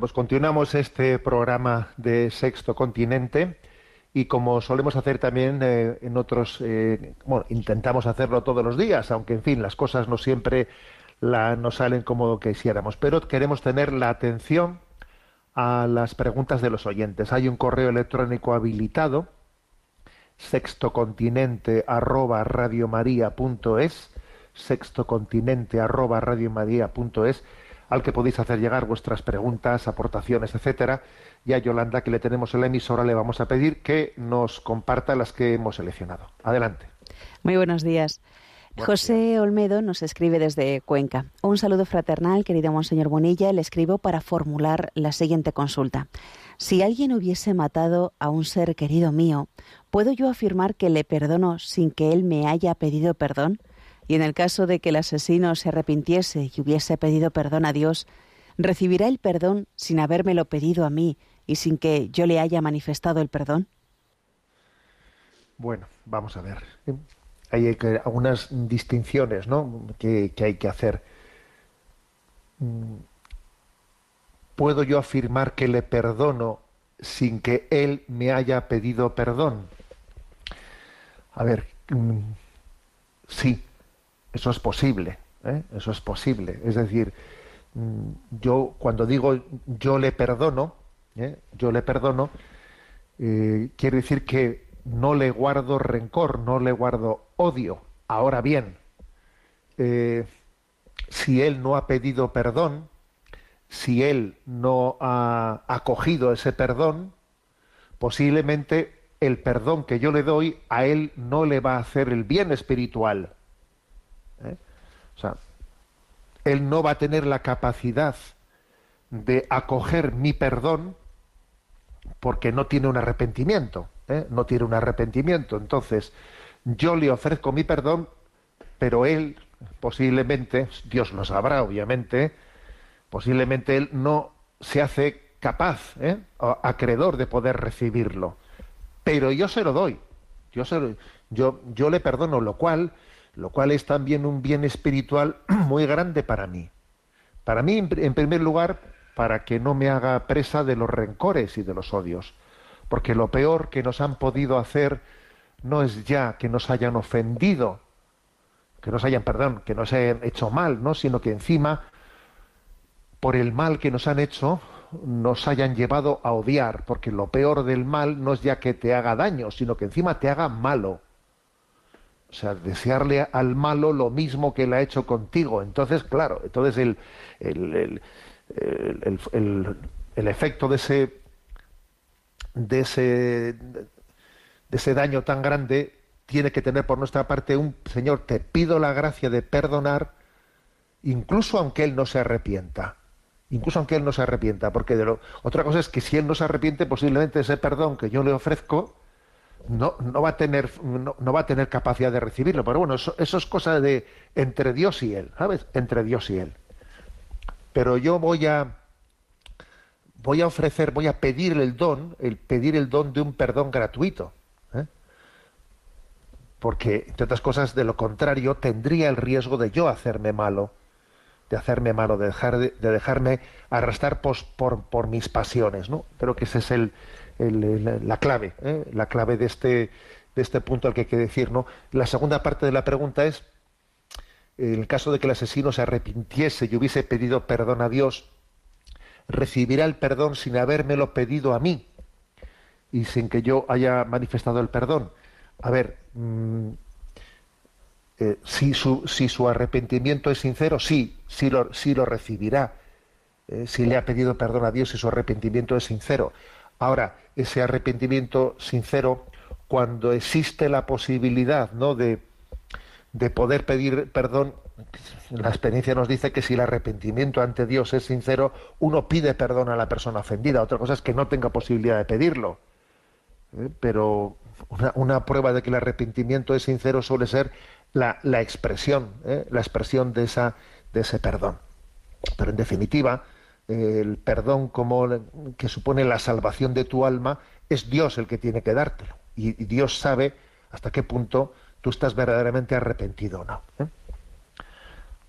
Pues continuamos este programa de Sexto Continente y como solemos hacer también eh, en otros, eh, bueno, intentamos hacerlo todos los días, aunque en fin, las cosas no siempre la, no salen como quisiéramos. Pero queremos tener la atención a las preguntas de los oyentes. Hay un correo electrónico habilitado, sextocontinente arroba radiomaria.es, sextocontinente arroba al que podéis hacer llegar vuestras preguntas, aportaciones, etcétera. Y a Yolanda, que le tenemos en la emisora, le vamos a pedir que nos comparta las que hemos seleccionado. Adelante. Muy buenos días. José Olmedo nos escribe desde Cuenca. Un saludo fraternal, querido Monseñor Bonilla. Le escribo para formular la siguiente consulta. Si alguien hubiese matado a un ser querido mío, ¿puedo yo afirmar que le perdono sin que él me haya pedido perdón? Y en el caso de que el asesino se arrepintiese y hubiese pedido perdón a Dios, ¿recibirá el perdón sin habérmelo pedido a mí y sin que yo le haya manifestado el perdón? Bueno, vamos a ver hay algunas distinciones ¿no? que, hay que hacer. ¿Puedo yo afirmar que le perdono sin que él me haya pedido perdón? A ver, mm, sí, eso es posible, ¿eh? eso es posible. Es decir, mm, yo cuando digo yo le perdono, ¿eh? yo le perdono, eh, quiere decir que no le guardo rencor, no le guardo odio. Ahora bien, si él no ha pedido perdón, si él no ha acogido ese perdón, posiblemente el perdón que yo le doy a él no le va a hacer el bien espiritual. ¿Eh? O sea, él no va a tener la capacidad de acoger mi perdón porque no tiene un arrepentimiento. ¿eh? no tiene un arrepentimiento. Entonces, yo le ofrezco mi perdón, pero él posiblemente, Dios lo sabrá obviamente, posiblemente él no se hace capaz, ¿eh? acreedor de poder recibirlo. Pero yo se lo doy. Yo, se yo, yo le perdono, lo cual, lo cual es también un bien espiritual muy grande para mí. Para mí, en primer lugar, para que no me haga presa de los rencores y de los odios porque lo peor que nos han podido hacer no es ya que nos hayan ofendido, que nos hayan, perdón, que nos hayan hecho mal, ¿no? sino que encima, por el mal que nos han hecho, nos hayan llevado a odiar, porque lo peor del mal no es ya que te haga daño, sino que encima te haga malo. O sea, desearle al malo lo mismo que él ha hecho contigo. Entonces, claro, entonces el, el, el, el efecto de ese de ese, de ese daño tan grande tiene que tener por nuestra parte un Señor, te pido la gracia de perdonar, incluso aunque Él no se arrepienta. Incluso aunque Él no se arrepienta, porque de lo, otra cosa es que si Él no se arrepiente, posiblemente ese perdón que yo le ofrezco no, no, va, a tener, no, va a tener capacidad de recibirlo. Pero bueno, eso, es cosa de entre Dios y Él, ¿sabes? Entre Dios y Él. Pero yo voy a, voy a ofrecer, voy a pedir el don, el pedir el don de un perdón gratuito. ¿eh? Porque, entre otras cosas, de lo contrario, tendría el riesgo de yo hacerme malo, de hacerme malo, de, dejar de, dejarme arrastrar por, por, mis pasiones, ¿no? Creo que esa es el, la clave, ¿eh? la clave de este, de este punto al que hay que decir, ¿no? La segunda parte de la pregunta es, en el caso de que el asesino se arrepintiese y hubiese pedido perdón a Dios, recibirá el perdón sin habérmelo pedido a mí y sin que yo haya manifestado el perdón. A ver, mm, eh, si, su, si, su, arrepentimiento es sincero, sí, sí lo, sí lo recibirá. Eh, si le ha pedido perdón a Dios y su arrepentimiento es sincero. Ahora, ese arrepentimiento sincero, cuando existe la posibilidad ¿no? de, de poder pedir perdón, la experiencia nos dice que si el arrepentimiento ante Dios es sincero, uno pide perdón a la persona ofendida. Otra cosa es que no tenga posibilidad de pedirlo. ¿eh? Pero una, prueba de que el arrepentimiento es sincero suele ser la, expresión, ¿eh? la expresión de, esa, de ese perdón. Pero en definitiva, el perdón como que supone la salvación de tu alma es Dios el que tiene que dártelo. Y, Dios sabe hasta qué punto tú estás verdaderamente arrepentido o no. ¿eh?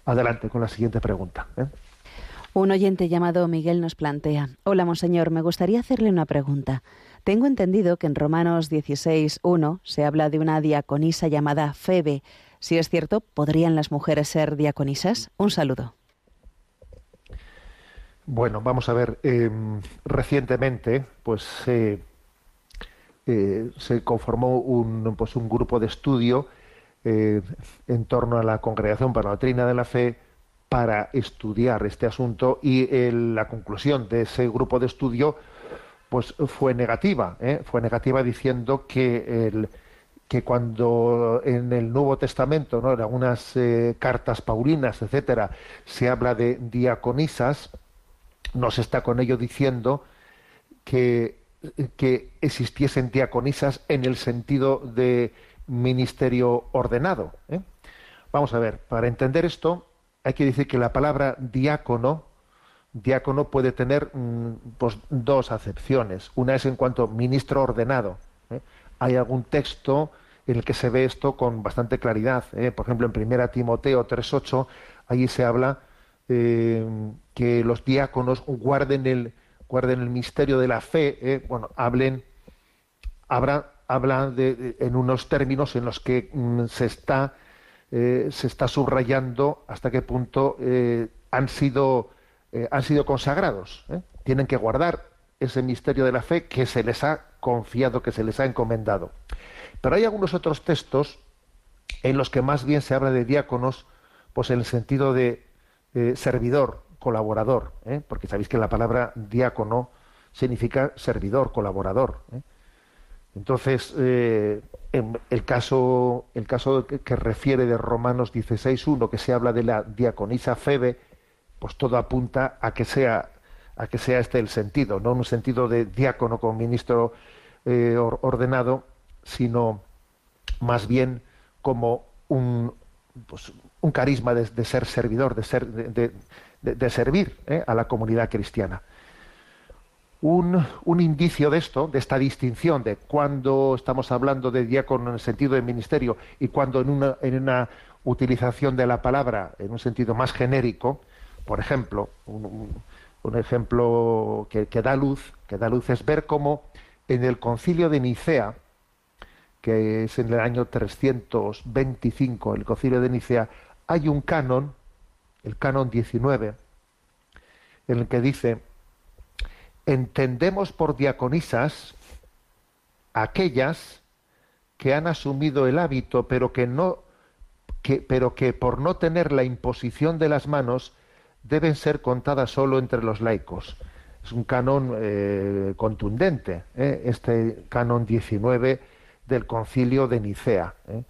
Adelante con la siguiente pregunta. ¿eh? Un oyente llamado Miguel nos plantea, Hola, monseñor, me gustaría hacerle una pregunta. Tengo entendido que en Romanos 16.1 se habla de una diaconisa llamada Febe, Si es cierto, ¿podrían las mujeres ser diaconisas? Un saludo. Bueno, vamos a ver. em, recientemente, pues eh, eh, se conformó un, pues, un grupo de estudio eh, en torno a la Congregación para la Doctrina de la Fe para estudiar este asunto y el- la conclusión de ese grupo de estudio pues fue negativa, ¿eh? fue negativa diciendo que el, que cuando en el Nuevo Testamento, ¿no? en algunas eh, cartas paulinas, etcétera, se habla de diaconisas, no se está con ello diciendo que, que existiesen diaconisas en el sentido de ministerio ordenado. ¿eh? Vamos a ver, para entender esto hay que decir que la palabra diácono, diácono puede tener mm, pues, dos acepciones. Una es en cuanto ministro ordenado. ¿eh? Hay algún texto en el que se ve esto con bastante claridad. ¿eh? Por ejemplo, en 1 Timoteo 3.8, allí se habla eh, que los diáconos guarden el, guarden el misterio de la fe, ¿eh? bueno, hablen, habrá, habla de, en unos términos en los que mm, se está eh, se está subrayando hasta qué punto eh, han sido han sido consagrados. Tienen que guardar ese misterio de la fe que se les ha confiado, que se les ha encomendado. Pero hay algunos otros textos en los que más bien se habla de diáconos, pues en el sentido de eh, servidor, colaborador, ¿eh? porque sabéis que la palabra diácono significa servidor, colaborador. ¿eh? Entonces, en el caso, el caso que, refiere de Romanos 16.1, que se habla de la diaconisa Febe, pues todo apunta a que sea, a que sea este el sentido, no un sentido de diácono como ministro or- ordenado, sino más bien como un, pues, un carisma de, ser servidor, de ser, de, servir ¿eh? a la comunidad cristiana un, un indicio de esto, de esta distinción de cuando estamos hablando de diácono en el sentido de ministerio y cuando en una, en una utilización de la palabra en un sentido más genérico, por ejemplo, un ejemplo que, que da luz, que da luz es ver cómo en el concilio de Nicea, que es en el año 325, el concilio de Nicea, hay un canon, el canon 19, en el que dice entendemos por diaconisas aquellas que han asumido el hábito, pero que no que, pero que por no tener la imposición de las manos deben ser contadas solo entre los laicos. Es un canon eh, contundente, ¿eh? este canon 19 del concilio de Nicea. ¿eh?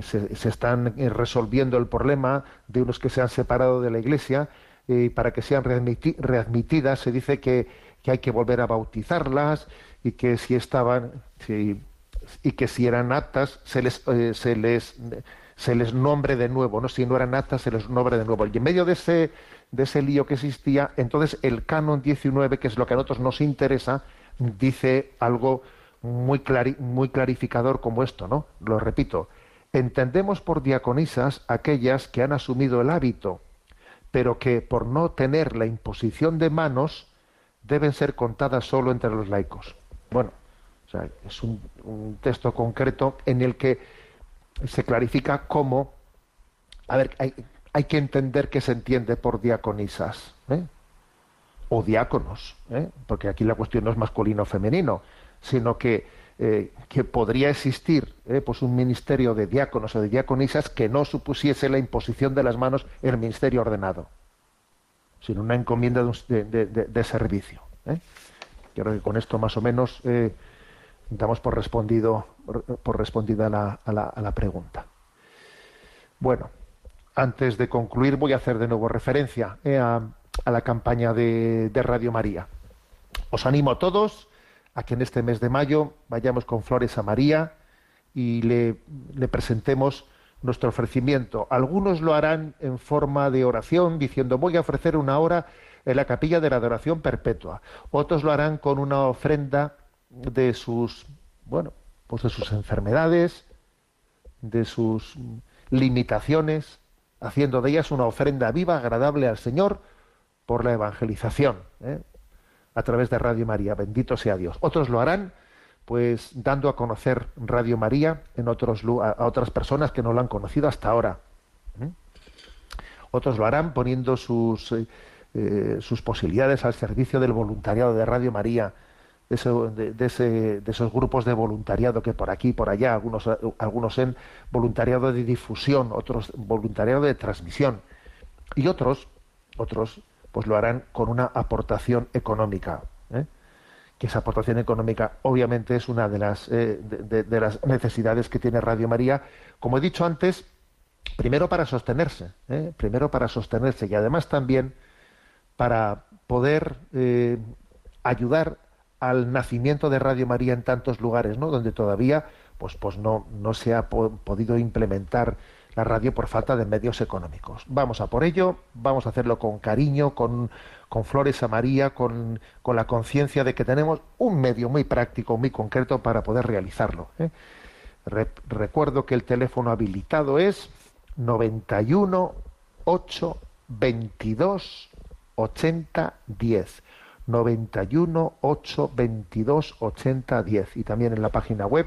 Se, están eh, resolviendo el problema de unos que se han separado de la Iglesia y para que sean readmiti- readmitidas se dice que, que hay que volver a bautizarlas y que si estaban y que si eran aptas se les eh, se les se les nombre de nuevo, no si no eran aptas se les nombre de nuevo. Y en medio de ese de ese lío que existía, entonces el canon 19, que es lo que a nosotros nos interesa, dice algo muy muy clarificador como esto, ¿no? Lo repito, entendemos por diaconisas aquellas que han asumido el hábito, pero que por no tener la imposición de manos deben ser contadas solo entre los laicos. Bueno, o sea, es un, texto concreto en el que se clarifica cómo, a ver, hay, hay que entender qué se entiende por diaconisas, ¿eh? o diáconos, ¿eh? porque aquí la cuestión no es masculino o femenino, sino que, eh, que podría existir ¿eh? pues un ministerio de diáconos o de diaconisas que no supusiese la imposición de las manos el ministerio ordenado, sino una encomienda de, servicio. ¿eh? Creo que con esto más o menos eh, damos por respondido por respondida la- a la- a la pregunta. Bueno, antes de concluir voy a hacer de nuevo referencia eh, a, a la campaña de Radio María. Os animo a todos a que en este mes de mayo vayamos con flores a María y le, presentemos nuestro ofrecimiento. Algunos lo harán en forma de oración, diciendo voy a ofrecer una hora en la capilla de la adoración perpetua. Otros lo harán con una ofrenda de sus, bueno, pues de sus enfermedades, de sus limitaciones, haciendo de ellas una ofrenda viva, agradable al Señor por la evangelización, ¿eh? A través de Radio María. Bendito sea Dios. Otros lo harán pues dando a conocer Radio María en otros a otras personas que no lo han conocido hasta ahora. Otros lo harán poniendo sus eh, eh, sus posibilidades al servicio del voluntariado de Radio María, de, de, esos grupos de voluntariado que por aquí y por allá, algunos, algunos en voluntariado de difusión, otros voluntariado de transmisión, y otros, otros, pues lo harán con una aportación económica. ¿eh? que esa aportación económica obviamente es una de las, eh, de, las necesidades que tiene Radio María, como he dicho antes, primero para sostenerse, primero para sostenerse y además también para poder eh, ayudar al nacimiento de Radio María en tantos lugares, ¿no? Donde todavía, pues, pues no, no se ha podido implementar la radio por falta de medios económicos. Vamos a por ello, vamos a hacerlo con cariño, con, con flores a María, con, con la conciencia de que tenemos un medio muy práctico, muy concreto para poder realizarlo. ¿eh? recuerdo que el teléfono habilitado es 91 8 22 80 10 91 8 22 80 10 y también en la página web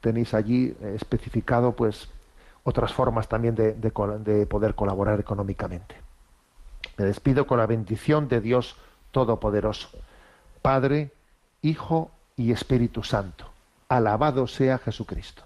tenéis allí eh, especificado pues otras formas también de, de poder colaborar económicamente. Me despido con la bendición de Dios Todopoderoso, Padre, Hijo y Espíritu Santo. Alabado sea Jesucristo.